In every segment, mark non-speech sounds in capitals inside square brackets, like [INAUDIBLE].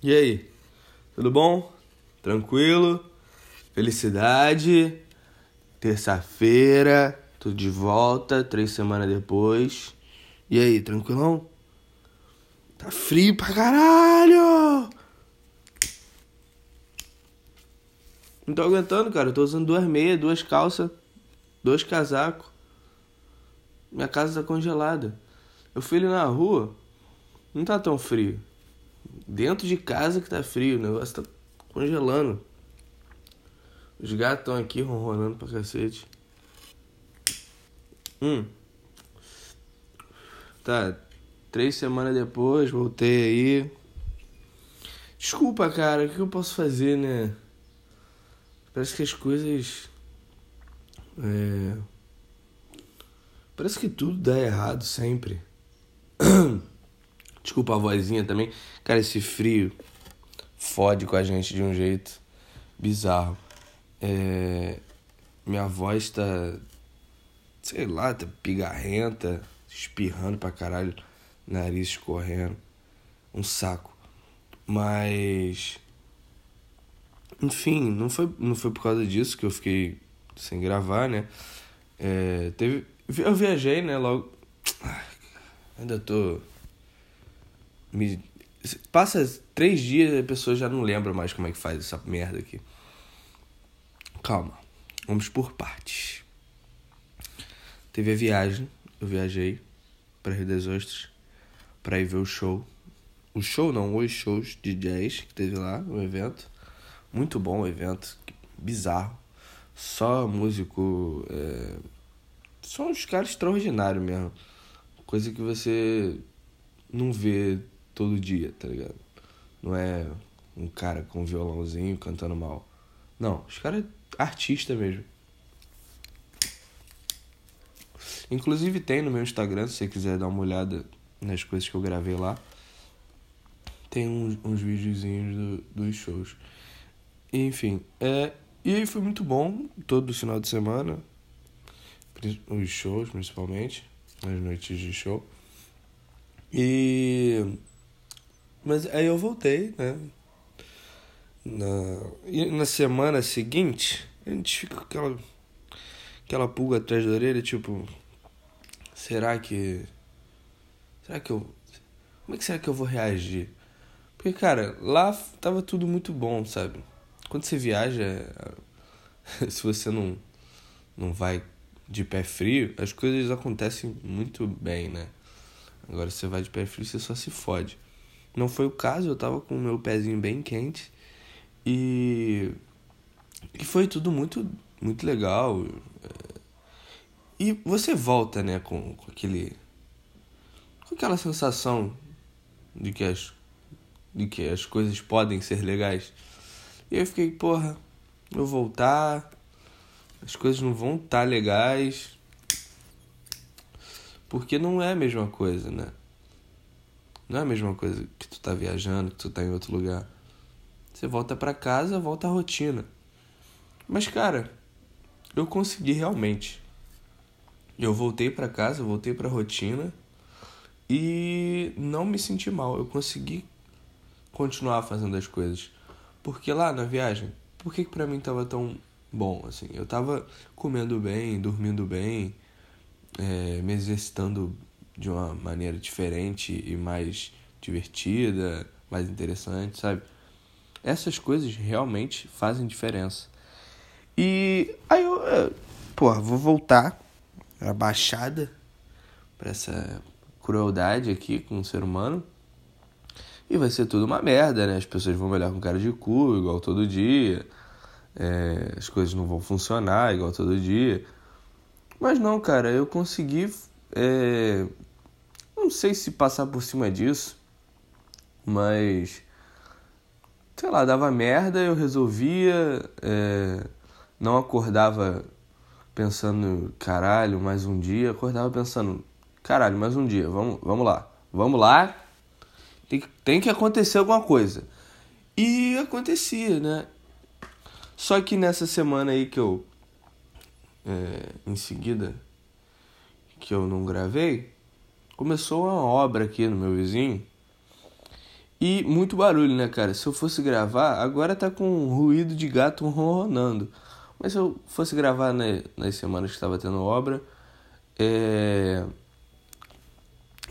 E aí? Tudo bom? Tranquilo? Felicidade? Terça-feira, tudo de volta, três semanas depois. E aí, tranquilão? Tá frio pra caralho! Não tô aguentando, cara. Eu tô usando duas meias, duas calças, dois casacos. Minha casa tá congelada. Eu fui ali na rua, não tá tão frio. Dentro de casa que tá frio, o negócio tá congelando. Os gatos estão aqui ronronando pra cacete. Hum. Tá, três semanas depois, voltei aí. Desculpa, cara, o que eu posso fazer, né? Parece que as coisas. É... Parece que tudo dá errado sempre. [CLEARS THROAT] Desculpa a vozinha também. Cara, esse frio fode com a gente de um jeito bizarro. É... Minha voz tá. Sei lá, tá pigarrenta, espirrando pra caralho, nariz escorrendo. Um saco. Mas. Enfim, não foi, não foi por causa disso que eu fiquei sem gravar, né? É, teve, eu viajei, né? Logo. Ainda tô. Me... Passa três dias e a pessoa já não lembra mais como é que faz essa merda aqui. Calma. Vamos por partes. Teve a viagem. Eu viajei para Rio das Ostras para ir ver o show. O show não, os shows de jazz que teve lá, o evento. Muito bom o evento, bizarro. Só músico. É... Só uns caras extraordinários mesmo. Coisa que você não vê todo dia, tá ligado? Não é um cara com um violãozinho cantando mal. Não, os caras é artista mesmo. Inclusive tem no meu Instagram, se você quiser dar uma olhada nas coisas que eu gravei lá. Tem uns, uns videozinhos do, dos shows. Enfim, é, e aí foi muito bom todo final de semana. Os shows, principalmente. As noites de show. E. Mas aí eu voltei, né? Na, e na semana seguinte, a gente fica com aquela, aquela pulga atrás da orelha, tipo. Será que. Será que eu. Como é que será que eu vou reagir? Porque, cara, lá tava tudo muito bom, sabe? Quando você viaja, [LAUGHS] se você não, não vai de pé frio, as coisas acontecem muito bem, né? Agora você vai de pé frio, você só se fode. Não foi o caso, eu tava com o meu pezinho bem quente e e foi tudo muito muito legal. E você volta, né, com, com aquele com aquela sensação de que as de que as coisas podem ser legais. E eu fiquei, porra, eu voltar, as coisas não vão estar tá legais. Porque não é a mesma coisa, né? Não é a mesma coisa que tu tá viajando, que tu tá em outro lugar. Você volta para casa, volta à rotina. Mas cara, eu consegui realmente. Eu voltei para casa, voltei para rotina e não me senti mal. Eu consegui continuar fazendo as coisas. Porque lá na viagem, por que, que pra mim tava tão bom, assim? Eu tava comendo bem, dormindo bem, é, me exercitando de uma maneira diferente e mais divertida, mais interessante, sabe? Essas coisas realmente fazem diferença. E aí eu, é, porra, vou voltar a baixada para essa crueldade aqui com o ser humano. E vai ser tudo uma merda, né? As pessoas vão olhar com cara de cu, igual todo dia. É, as coisas não vão funcionar igual todo dia. Mas não, cara, eu consegui. É, não sei se passar por cima disso, mas. Sei lá, dava merda, eu resolvia. É, não acordava pensando, caralho, mais um dia. Acordava pensando, caralho, mais um dia, vamos, vamos lá. Vamos lá, tem, tem que acontecer alguma coisa. E acontecia, né? Só que nessa semana aí que eu. É, em seguida, que eu não gravei, começou uma obra aqui no meu vizinho. E muito barulho, né, cara? Se eu fosse gravar, agora tá com um ruído de gato ronronando. Mas se eu fosse gravar né, nas semanas que estava tendo obra, é...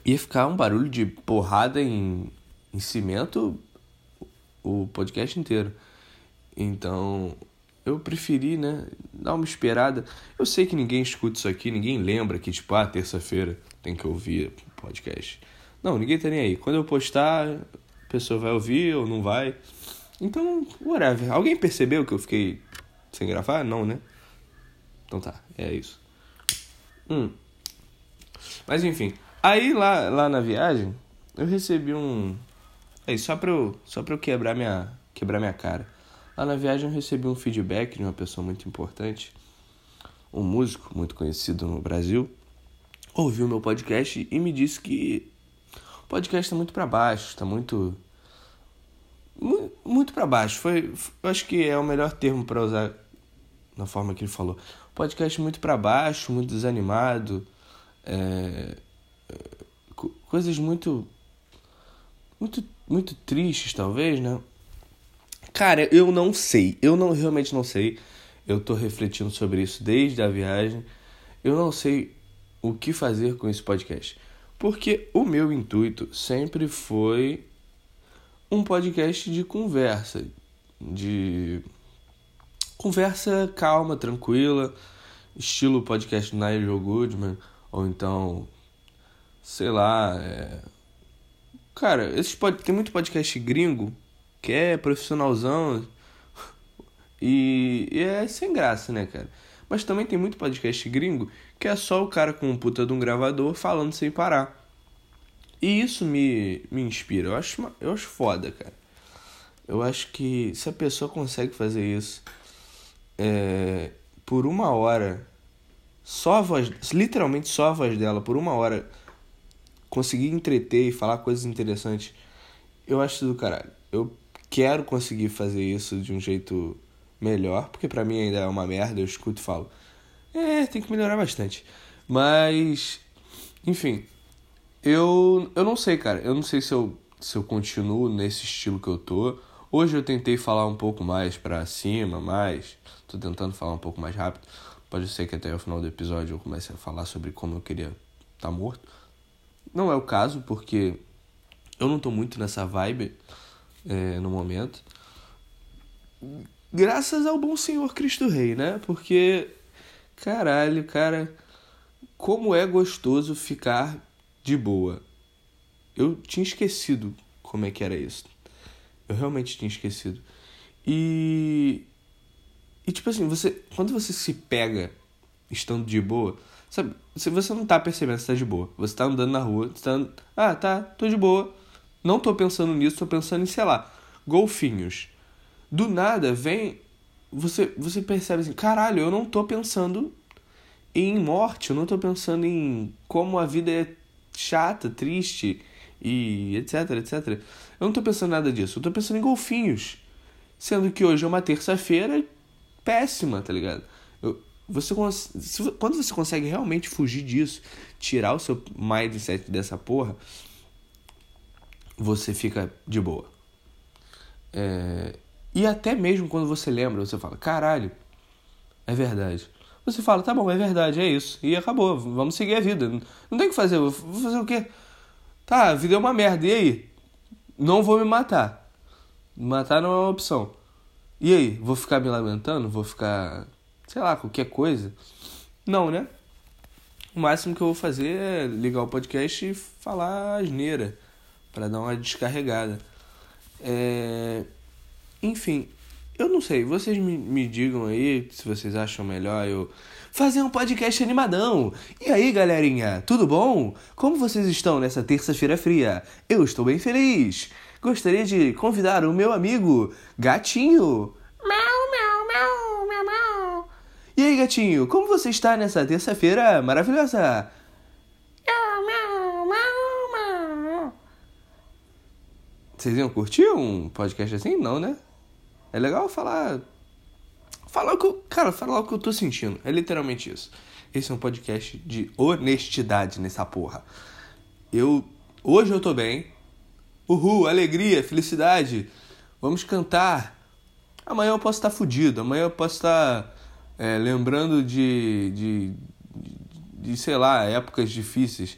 ia ficar um barulho de porrada em, em cimento o podcast inteiro. Então, eu preferi, né, dar uma esperada. Eu sei que ninguém escuta isso aqui, ninguém lembra que, tipo, ah, terça-feira tem que ouvir podcast. Não, ninguém tá nem aí. Quando eu postar, a pessoa vai ouvir ou não vai. Então, whatever. Alguém percebeu que eu fiquei sem gravar? Não, né? Então tá, é isso. Hum. Mas enfim, aí lá, lá na viagem, eu recebi um. Aí, só pra eu, só pra eu quebrar, minha, quebrar minha cara. Lá na viagem eu recebi um feedback de uma pessoa muito importante, um músico muito conhecido no Brasil, ouviu meu podcast e me disse que o podcast tá muito para baixo, tá muito muito para baixo. Foi, eu acho que é o melhor termo para usar na forma que ele falou. Podcast muito para baixo, muito desanimado, é, coisas muito, muito, muito tristes talvez, né? Cara, eu não sei, eu não realmente não sei. Eu tô refletindo sobre isso desde a viagem. Eu não sei o que fazer com esse podcast. Porque o meu intuito sempre foi um podcast de conversa, de conversa calma, tranquila, estilo podcast Nigel Goodman, ou então, sei lá, é... cara, esses pod... tem muito podcast gringo que é profissionalzão e... e é sem graça, né, cara? Mas também tem muito podcast gringo que é só o cara com um puta de um gravador falando sem parar. E isso me, me inspira. Eu acho, eu acho foda, cara. Eu acho que se a pessoa consegue fazer isso é, por uma hora, só a voz, literalmente só a voz dela, por uma hora, conseguir entreter e falar coisas interessantes, eu acho do caralho. Eu quero conseguir fazer isso de um jeito melhor, porque para mim ainda é uma merda, eu escuto e falo, é, tem que melhorar bastante. Mas, enfim, eu, eu não sei, cara. Eu não sei se eu, se eu continuo nesse estilo que eu tô. Hoje eu tentei falar um pouco mais pra cima, mais. Tô tentando falar um pouco mais rápido. Pode ser que até o final do episódio eu comece a falar sobre como eu queria estar tá morto. Não é o caso, porque eu não tô muito nessa vibe é, no momento graças ao bom Senhor Cristo Rei, né? Porque, caralho, cara, como é gostoso ficar de boa. Eu tinha esquecido como é que era isso. Eu realmente tinha esquecido. E. E tipo assim, você. Quando você se pega estando de boa, sabe? Você, você não tá percebendo que você tá de boa. Você tá andando na rua, você tá. Ah, tá, tô de boa. Não tô pensando nisso, tô pensando em, sei lá, golfinhos do nada vem. Você, você percebe assim: caralho, eu não tô pensando em morte, eu não tô pensando em como a vida é chata, triste e etc, etc. Eu não tô pensando nada disso, eu tô pensando em golfinhos. Sendo que hoje é uma terça-feira péssima, tá ligado? Eu, você quando você consegue realmente fugir disso, tirar o seu mindset dessa porra, você fica de boa. É, e até mesmo quando você lembra, você fala, caralho, é verdade. Você fala, tá bom, é verdade, é isso. E acabou, vamos seguir a vida. Não tem o que fazer, vou fazer o quê? Tá, a vida é uma merda, e aí? Não vou me matar. Matar não é uma opção. E aí, vou ficar me lamentando? Vou ficar, sei lá, qualquer coisa? Não, né? O máximo que eu vou fazer é ligar o podcast e falar asneira, para dar uma descarregada. É... Enfim, eu não sei, vocês me, me digam aí se vocês acham melhor eu fazer um podcast animadão. E aí, galerinha, tudo bom? Como vocês estão nessa terça-feira fria? Eu estou bem feliz. Gostaria de convidar o meu amigo Gatinho. Mau, mau, mau, mau, mau. E aí, gatinho, como você está nessa terça-feira maravilhosa? Vocês iam curtir um podcast assim? Não, né? É legal falar. Falar o que eu. Cara, falar o que eu tô sentindo. É literalmente isso. Esse é um podcast de honestidade nessa porra. Eu. Hoje eu tô bem. Uhul, alegria, felicidade. Vamos cantar. Amanhã eu posso estar fudido, amanhã eu posso estar é, lembrando de, de, de, de, sei lá, épocas difíceis.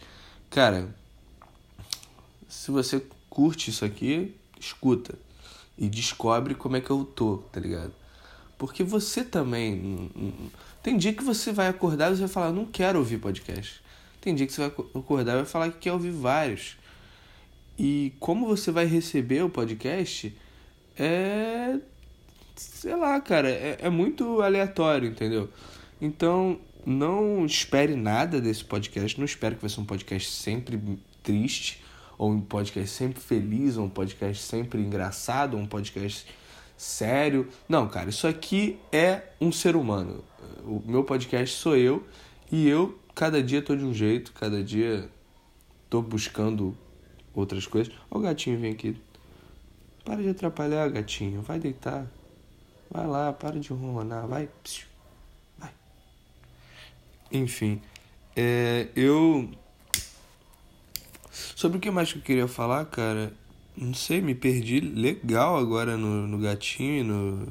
Cara, se você curte isso aqui, escuta e descobre como é que eu tô, tá ligado? Porque você também. Tem dia que você vai acordar e você vai falar, não quero ouvir podcast. Tem dia que você vai acordar e vai falar que quer ouvir vários. E como você vai receber o podcast é. Sei lá, cara, é, é muito aleatório, entendeu? Então, não espere nada desse podcast. Não espere que vai ser um podcast sempre triste, ou um podcast sempre feliz, ou um podcast sempre engraçado, ou um podcast sério. Não, cara, isso aqui é um ser humano. O meu podcast sou eu e eu cada dia tô de um jeito, cada dia tô buscando outras coisas. O gatinho vem aqui. Para de atrapalhar, gatinho. Vai deitar. Vai lá, para de ronronar. Vai. Vai. Enfim. É, eu. Sobre o que mais que eu queria falar, cara? Não sei, me perdi legal agora no, no gatinho, no,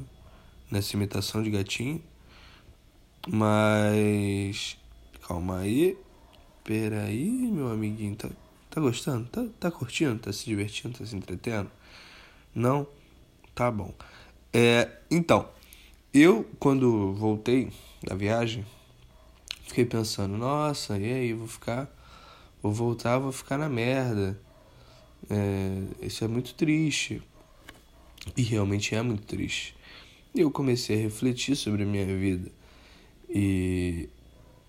nessa imitação de gatinho. Mas. Calma aí. Peraí, meu amiguinho. Tá, tá gostando? Tá, tá curtindo? Tá se divertindo? Tá se entretendo? Não? Tá bom. É, então, eu quando voltei da viagem, fiquei pensando, nossa, e aí, vou ficar. Vou voltar, vou ficar na merda. É, isso é muito triste. E realmente é muito triste. E eu comecei a refletir sobre a minha vida. E,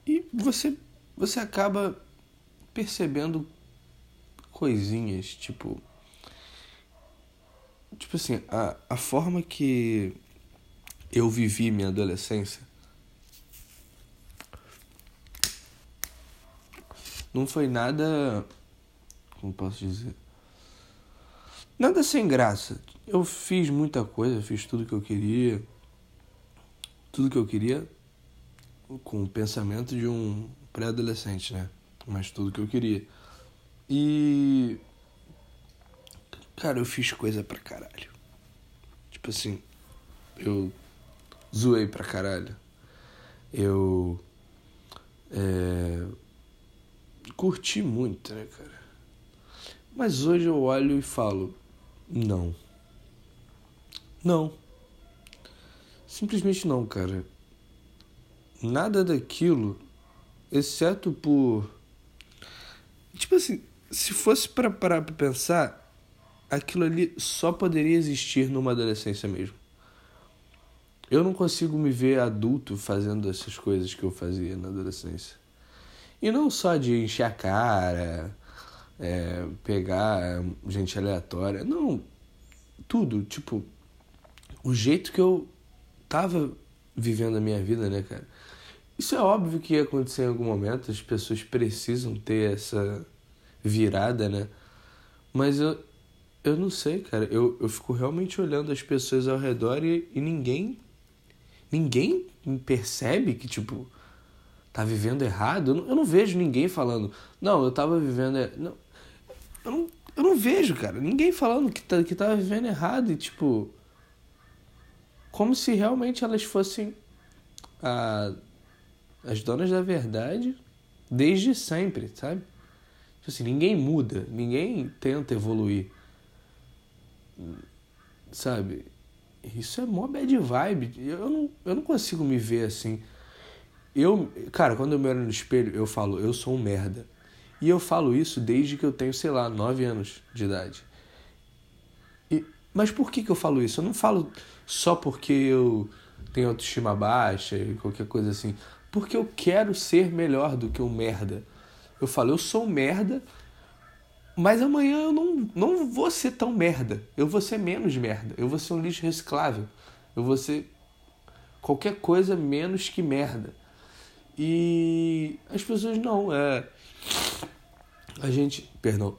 e você, você acaba percebendo coisinhas, tipo. Tipo assim, a, a forma que eu vivi minha adolescência não foi nada. Como posso dizer? Nada sem graça. Eu fiz muita coisa, fiz tudo que eu queria. Tudo que eu queria com o pensamento de um pré-adolescente, né? Mas tudo que eu queria. E. Cara, eu fiz coisa pra caralho. Tipo assim, eu zoei pra caralho. Eu. É, curti muito, né, cara? Mas hoje eu olho e falo: não. Não. Simplesmente não, cara. Nada daquilo, exceto por. Tipo assim, se fosse para parar pra pensar, aquilo ali só poderia existir numa adolescência mesmo. Eu não consigo me ver adulto fazendo essas coisas que eu fazia na adolescência. E não só de encher a cara, é, pegar gente aleatória. Não, tudo. Tipo, o jeito que eu tava vivendo a minha vida, né, cara? Isso é óbvio que ia acontecer em algum momento, as pessoas precisam ter essa virada, né? Mas eu, eu não sei, cara. Eu, eu fico realmente olhando as pessoas ao redor e, e ninguém. Ninguém percebe que, tipo, tá vivendo errado. Eu não, eu não vejo ninguém falando, não, eu tava vivendo. Não, eu não, eu não vejo, cara, ninguém falando que, tá, que tava vivendo errado e, tipo. Como se realmente elas fossem a, as donas da verdade desde sempre, sabe? Tipo assim, ninguém muda, ninguém tenta evoluir. Sabe? Isso é mó bad vibe. Eu não, eu não consigo me ver assim. Eu, cara, quando eu me olho no espelho, eu falo, eu sou um merda. E eu falo isso desde que eu tenho, sei lá, 9 anos de idade. E, mas por que, que eu falo isso? Eu não falo só porque eu tenho autoestima baixa e qualquer coisa assim. Porque eu quero ser melhor do que um merda. Eu falo, eu sou um merda, mas amanhã eu não, não vou ser tão merda. Eu vou ser menos merda. Eu vou ser um lixo reciclável. Eu vou ser qualquer coisa menos que merda. E as pessoas não. É, a gente. Perdão.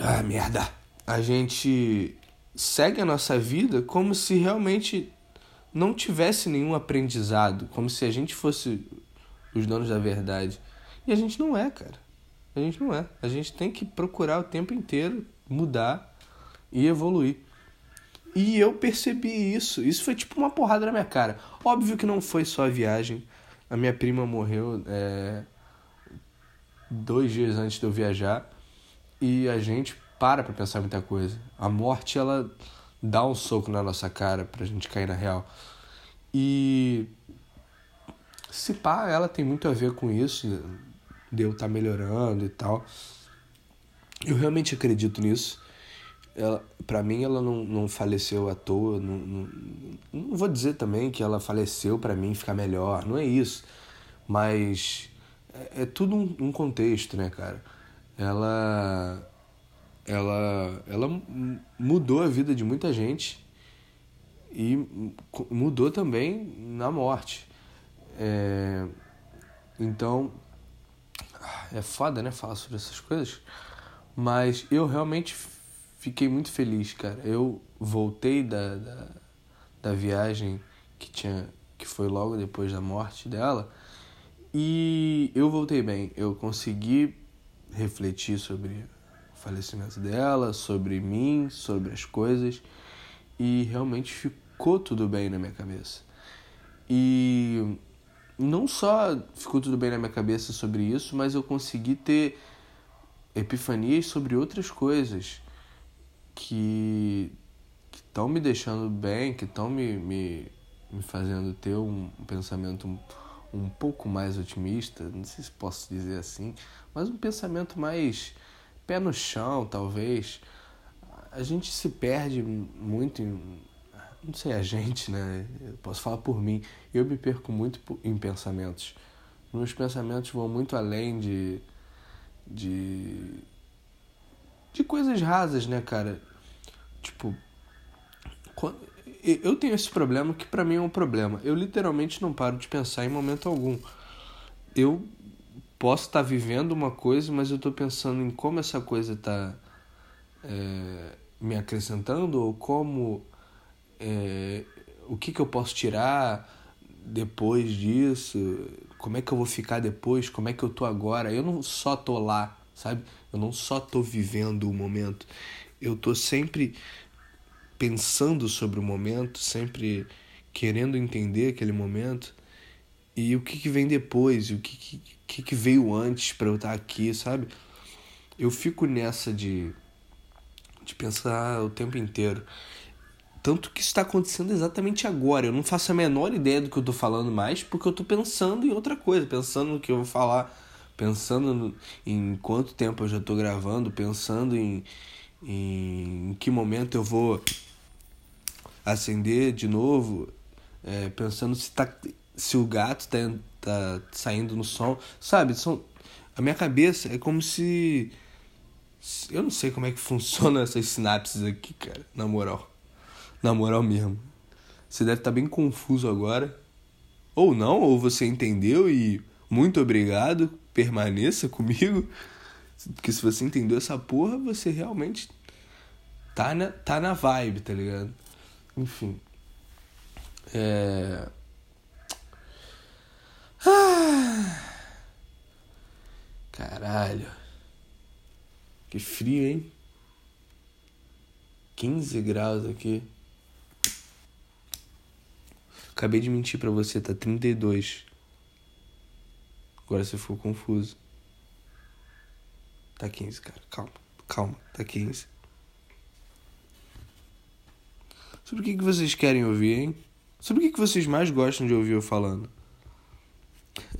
Ah, merda. A gente segue a nossa vida como se realmente não tivesse nenhum aprendizado, como se a gente fosse os donos da verdade. E a gente não é, cara. A gente não é. A gente tem que procurar o tempo inteiro mudar e evoluir. E eu percebi isso. Isso foi tipo uma porrada na minha cara. Óbvio que não foi só a viagem. A minha prima morreu é, dois dias antes de eu viajar. E a gente para pra pensar muita coisa. A morte, ela dá um soco na nossa cara pra gente cair na real. E se pá, ela tem muito a ver com isso, de eu estar tá melhorando e tal. Eu realmente acredito nisso. Ela, pra mim, ela não, não faleceu à toa. Não, não, não vou dizer também que ela faleceu para mim ficar melhor, não é isso. Mas é, é tudo um, um contexto, né, cara? Ela ela, ela mudou a vida de muita gente e mudou também na morte. É, então, é foda, né, falar sobre essas coisas, mas eu realmente fiquei muito feliz, cara. Eu voltei da, da, da viagem que, tinha, que foi logo depois da morte dela e eu voltei bem. Eu consegui refletir sobre falecimento dela, sobre mim, sobre as coisas e realmente ficou tudo bem na minha cabeça. E não só ficou tudo bem na minha cabeça sobre isso, mas eu consegui ter epifanias sobre outras coisas que estão me deixando bem, que estão me, me, me fazendo ter um, pensamento um, um pouco mais otimista, não sei se posso dizer assim, mas um pensamento mais pé no chão, talvez. A gente se perde muito em, não sei a gente, né? Eu posso falar por mim. Eu me perco muito em pensamentos. Meus pensamentos vão muito além de de de coisas rasas, né, cara? Tipo, eu tenho esse problema que para mim é um problema. Eu literalmente não paro de pensar em momento algum. Eu posso estar tá vivendo uma coisa, mas eu estou pensando em como essa coisa está é, me acrescentando ou como é, o que, que eu posso tirar depois disso, como é que eu vou ficar depois, como é que eu tô agora. Eu não só tô lá, sabe? Eu não só tô vivendo o momento, eu tô sempre pensando sobre o momento, sempre querendo entender aquele momento e o que, que vem depois, o que, que, que veio antes para eu estar aqui, sabe? Eu fico nessa de, de pensar o tempo inteiro. Tanto que isso está acontecendo exatamente agora. Eu não faço a menor ideia do que eu estou falando mais, porque eu estou pensando em outra coisa, pensando no que eu vou falar, pensando no, em quanto tempo eu já estou gravando, pensando em, em, que momento eu vou acender de novo, é, pensando se, tá, se o gato está tá saindo no som, sabe? São, a minha cabeça é como se. Eu não sei como é que [LAUGHS] funciona essas sinapses aqui, cara, na moral. Na moral mesmo. Você deve estar tá bem confuso agora. Ou não, ou você entendeu e muito obrigado, permaneça comigo. Porque se você entendeu essa porra, você realmente tá na, tá na vibe, tá ligado? Enfim. É. Ah. Caralho. Que frio, hein? 15 graus aqui. Acabei de mentir pra você, tá 32. Agora você ficou confuso. Tá 15, cara. Calma, calma. Tá 15. Sobre o que, que vocês querem ouvir, hein? Sobre o que, que vocês mais gostam de ouvir eu falando?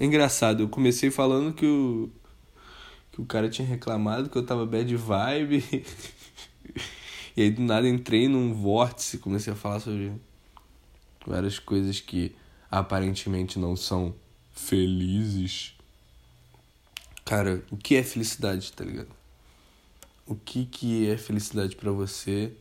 É engraçado, eu comecei falando que o. que o cara tinha reclamado que eu tava bad vibe. [LAUGHS] e aí do nada entrei num vórtice, comecei a falar sobre várias coisas que aparentemente não são felizes. Cara, o que é felicidade, tá ligado? O que que é felicidade para você?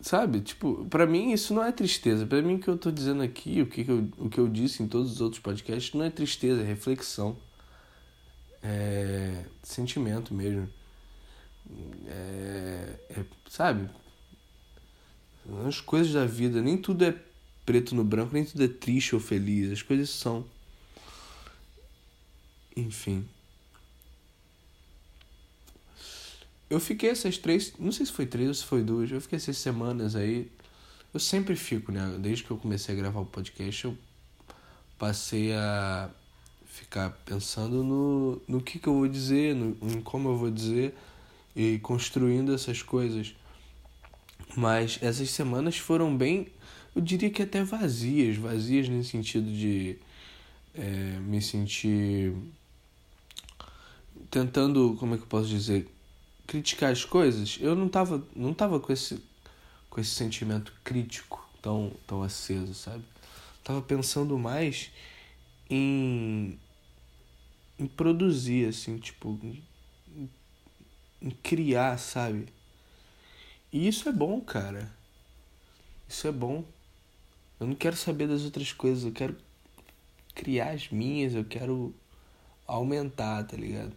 Sabe? Tipo, para mim isso não é tristeza. Para mim o que eu tô dizendo aqui, o que, que eu, o que eu disse em todos os outros podcasts, não é tristeza, é reflexão. É sentimento mesmo. É, é, sabe? As coisas da vida, nem tudo é preto no branco, nem tudo é triste ou feliz. As coisas são. Enfim. eu fiquei essas três, não sei se foi três ou se foi duas, eu fiquei essas semanas aí. Eu sempre fico, né? Desde que eu comecei a gravar o podcast, eu passei a ficar pensando no, no que, que eu vou dizer, no, em como eu vou dizer e construindo essas coisas. Mas essas semanas foram bem, eu diria que até vazias, vazias nesse sentido de é, me sentir tentando, como é que eu posso dizer, criticar as coisas, eu não tava, não tava com esse com esse sentimento crítico tão tão aceso, sabe? Tava pensando mais em em produzir assim, tipo, em, em criar, sabe? E isso é bom, cara. Isso é bom. Eu não quero saber das outras coisas, eu quero criar as minhas, eu quero aumentar, tá ligado?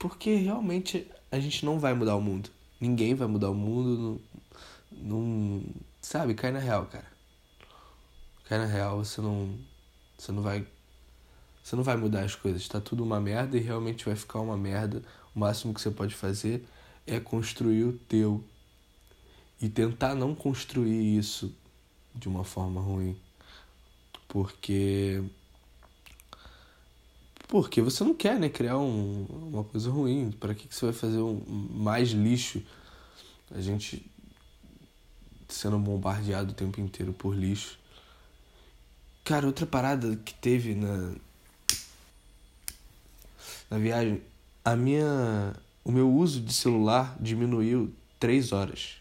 Porque realmente a gente não vai mudar o mundo. Ninguém vai mudar o mundo. Não, não, sabe, cai na real, cara. Cai na real, você não. Você não vai. Você não vai mudar as coisas. Tá tudo uma merda e realmente vai ficar uma merda. O máximo que você pode fazer é construir o teu. E tentar não construir isso de uma forma ruim. Porque porque você não quer, né, criar um, uma coisa ruim. Para que, que você vai fazer um, mais lixo? A gente sendo bombardeado o tempo inteiro por lixo. Cara, outra parada que teve na na viagem, a minha o meu uso de celular diminuiu três horas.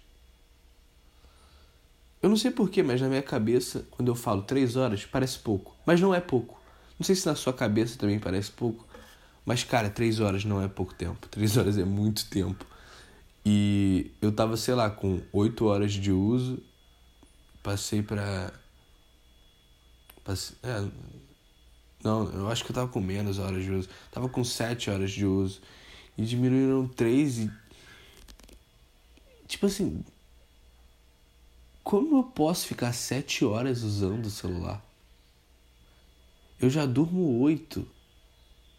Eu não sei porquê, mas na minha cabeça, quando eu falo três horas, parece pouco. Mas não é pouco. Não sei se na sua cabeça também parece pouco, mas cara, três horas não é pouco tempo. [LAUGHS] Três horas é muito tempo. E eu tava, sei lá, com oito horas de uso, passei pra. Passei, é, não, eu acho que eu tava com menos horas de uso. Tava com sete horas de uso. E diminuíram três e. Tipo assim. Como eu posso ficar sete horas usando o celular? Eu já durmo 8,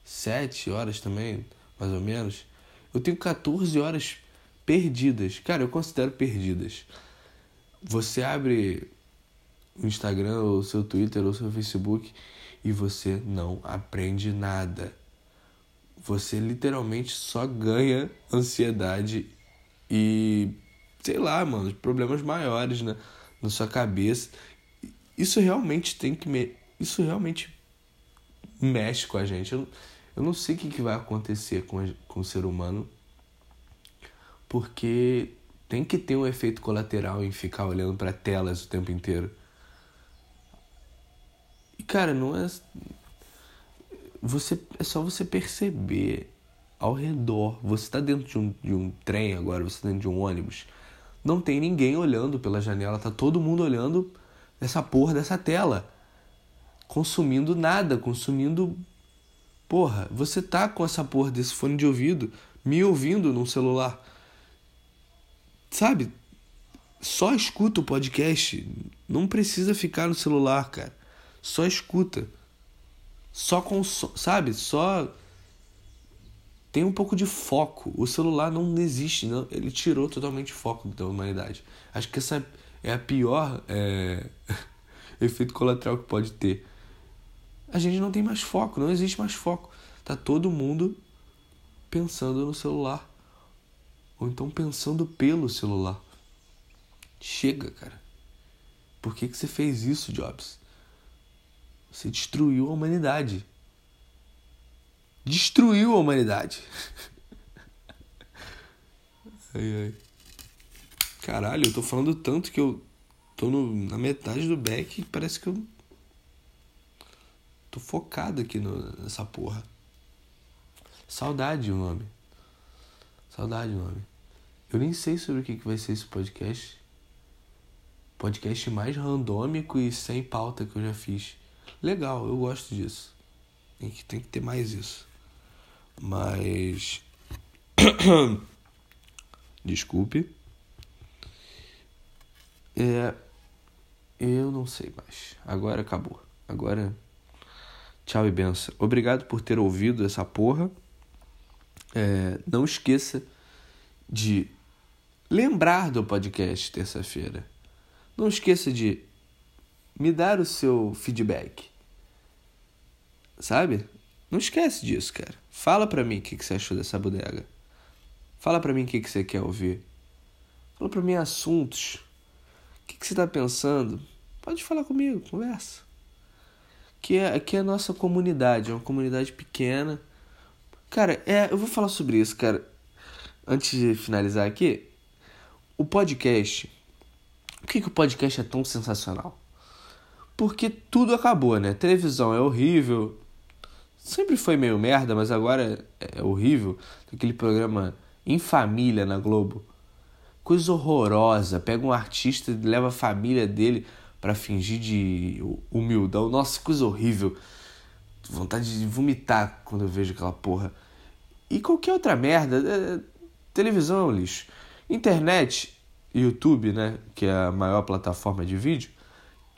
7 horas também, mais ou menos. Eu tenho 14 horas perdidas. Cara, eu considero perdidas. Você abre o Instagram, ou seu Twitter, ou seu Facebook e você não aprende nada. Você literalmente só ganha ansiedade e, sei lá, mano, problemas maiores na, na sua cabeça. Isso realmente tem que me. Isso realmente mexe com a gente. Eu, eu não sei o que, que vai acontecer com, a, com o ser humano, porque tem que ter um efeito colateral em ficar olhando para telas o tempo inteiro. E cara, não é. Você, é só você perceber ao redor. Você está dentro de um, de um trem agora, você está dentro de um ônibus. Não tem ninguém olhando pela janela, tá todo mundo olhando essa porra dessa tela consumindo nada, consumindo. Porra, você tá com essa porra desse fone de ouvido me ouvindo num celular. Sabe? Só escuta o podcast. Não precisa ficar no celular, cara. Só escuta. Só consome. Sabe? Só. Tem um pouco de foco. O celular não existe, não. Ele tirou totalmente o foco da humanidade. Acho que essa é a pior é... [LAUGHS] efeito colateral que pode ter a gente não tem mais foco, não existe mais foco. Tá todo mundo pensando no celular. Ou então pensando pelo celular. Chega, cara. Por que, que você fez isso, Jobs? Você destruiu a humanidade. Destruiu a humanidade. [LAUGHS] ai, ai. Caralho, eu tô falando tanto que eu tô no, na metade do back e parece que eu Tô focado aqui no, nessa porra. Saudade o nome. Saudade o nome. Eu nem sei sobre o que, que vai ser esse podcast. Podcast mais randômico e sem pauta que eu já fiz. Legal, eu gosto disso. Tem que, tem que ter mais isso. Mas. [COUGHS] Desculpe. É. Eu não sei mais. Agora acabou. Agora Tchau e benção. Obrigado por ter ouvido essa porra. É, não esqueça de lembrar do podcast terça-feira. Não esqueça de me dar o seu feedback. Sabe? Não esquece disso, cara. Fala pra mim o que, você achou dessa bodega. Fala pra mim o que, que você quer ouvir. Fala pra mim assuntos. O que, que você tá pensando? Pode falar comigo, conversa. Que é, que é a nossa comunidade, é uma comunidade pequena. Cara, é, eu vou falar sobre isso, cara. Antes de finalizar aqui, o podcast. Por que, que o podcast é tão sensacional? Porque tudo acabou, né? televisão é horrível. Sempre foi meio merda, mas agora é horrível. Aquele programa em família na Globo. Coisa horrorosa. Pega um artista e leva a família dele para fingir de humildão. Nossa, coisa horrível. Vontade de vomitar quando eu vejo aquela porra. E qualquer outra merda. É... Televisão é um lixo. Internet, YouTube, né? Que é a maior plataforma de vídeo.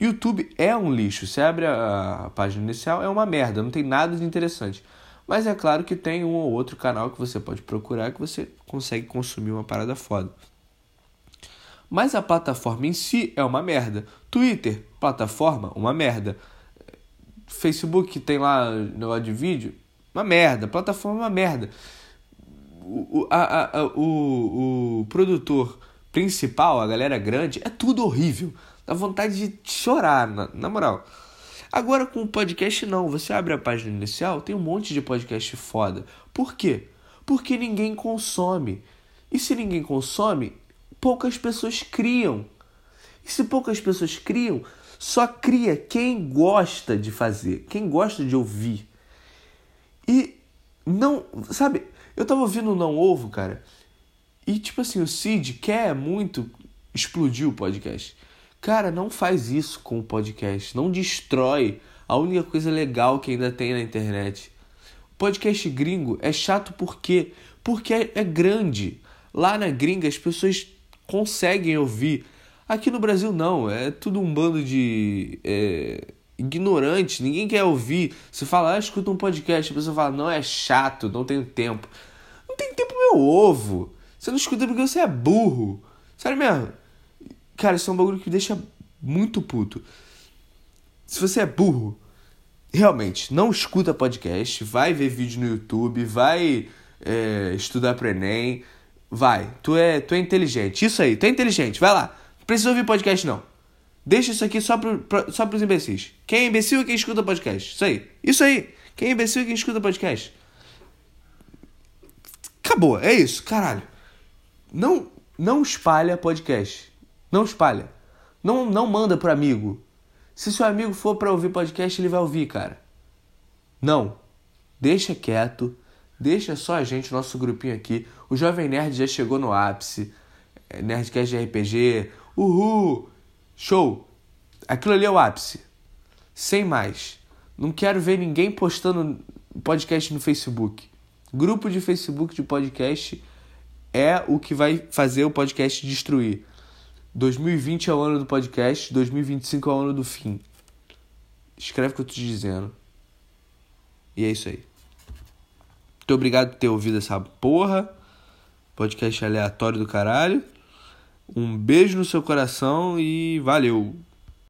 YouTube é um lixo. Você abre a, a página inicial, é uma merda. Não tem nada de interessante. Mas é claro que tem um ou outro canal que você pode procurar que você consegue consumir uma parada foda. Mas a plataforma em si é uma merda. Twitter, plataforma, uma merda. Facebook, tem lá negócio de vídeo, uma merda. Plataforma, uma merda. O, a, a, o, o produtor principal, a galera grande, é tudo horrível. Dá vontade de chorar, na, na moral. Agora com o podcast não, você abre a página inicial, tem um monte de podcast foda. Por quê? Porque ninguém consome. E se ninguém consome, poucas pessoas criam. E se poucas pessoas criam, só cria quem gosta de fazer, quem gosta de ouvir. E não, sabe, eu tava ouvindo Não Ovo, cara, e tipo assim, o Cid quer muito explodir o podcast. Cara, não faz isso com o podcast. Não destrói a única coisa legal que ainda tem na internet. O podcast gringo é chato por quê? Porque é, é grande. Lá na gringa as pessoas conseguem ouvir. Aqui no Brasil não, é tudo um bando de é, ignorantes, ninguém quer ouvir. Você fala, ah, escuta um podcast, a pessoa fala, não, é chato, não tenho tempo. Não tem tempo meu ovo. Você não escuta porque você é burro. Sério mesmo. Cara, isso é um bagulho que me deixa muito puto. Se você é burro, realmente, não escuta podcast, vai ver vídeo no YouTube, vai é, estudar pro Enem. Vai, tu é, tu é inteligente. Isso aí, tu é inteligente, vai lá. Não precisa ouvir podcast, não. Deixa isso aqui só, pro, só pros imbecis. Quem é imbecil é quem escuta podcast. Isso aí. Isso aí. Quem é imbecil é quem escuta podcast. Acabou, é isso, caralho. Não, não espalha podcast. Não espalha. Não, não manda pro amigo. Se seu amigo for para ouvir podcast, ele vai ouvir, cara. Não. Deixa quieto. Deixa só a gente, nosso grupinho aqui. O Jovem Nerd já chegou no ápice. É, Nerdcast de RPG. Uhul! Show! Aquilo ali é o ápice. Sem mais. Não quero ver ninguém postando podcast no Facebook. Grupo de Facebook de podcast é o que vai fazer o podcast destruir. 2020 é o ano do podcast, 2025 é o ano do fim. Escreve o que eu tô te dizendo. E é isso aí. Muito obrigado por ter ouvido essa porra. Podcast aleatório do caralho. Um beijo no seu coração e valeu!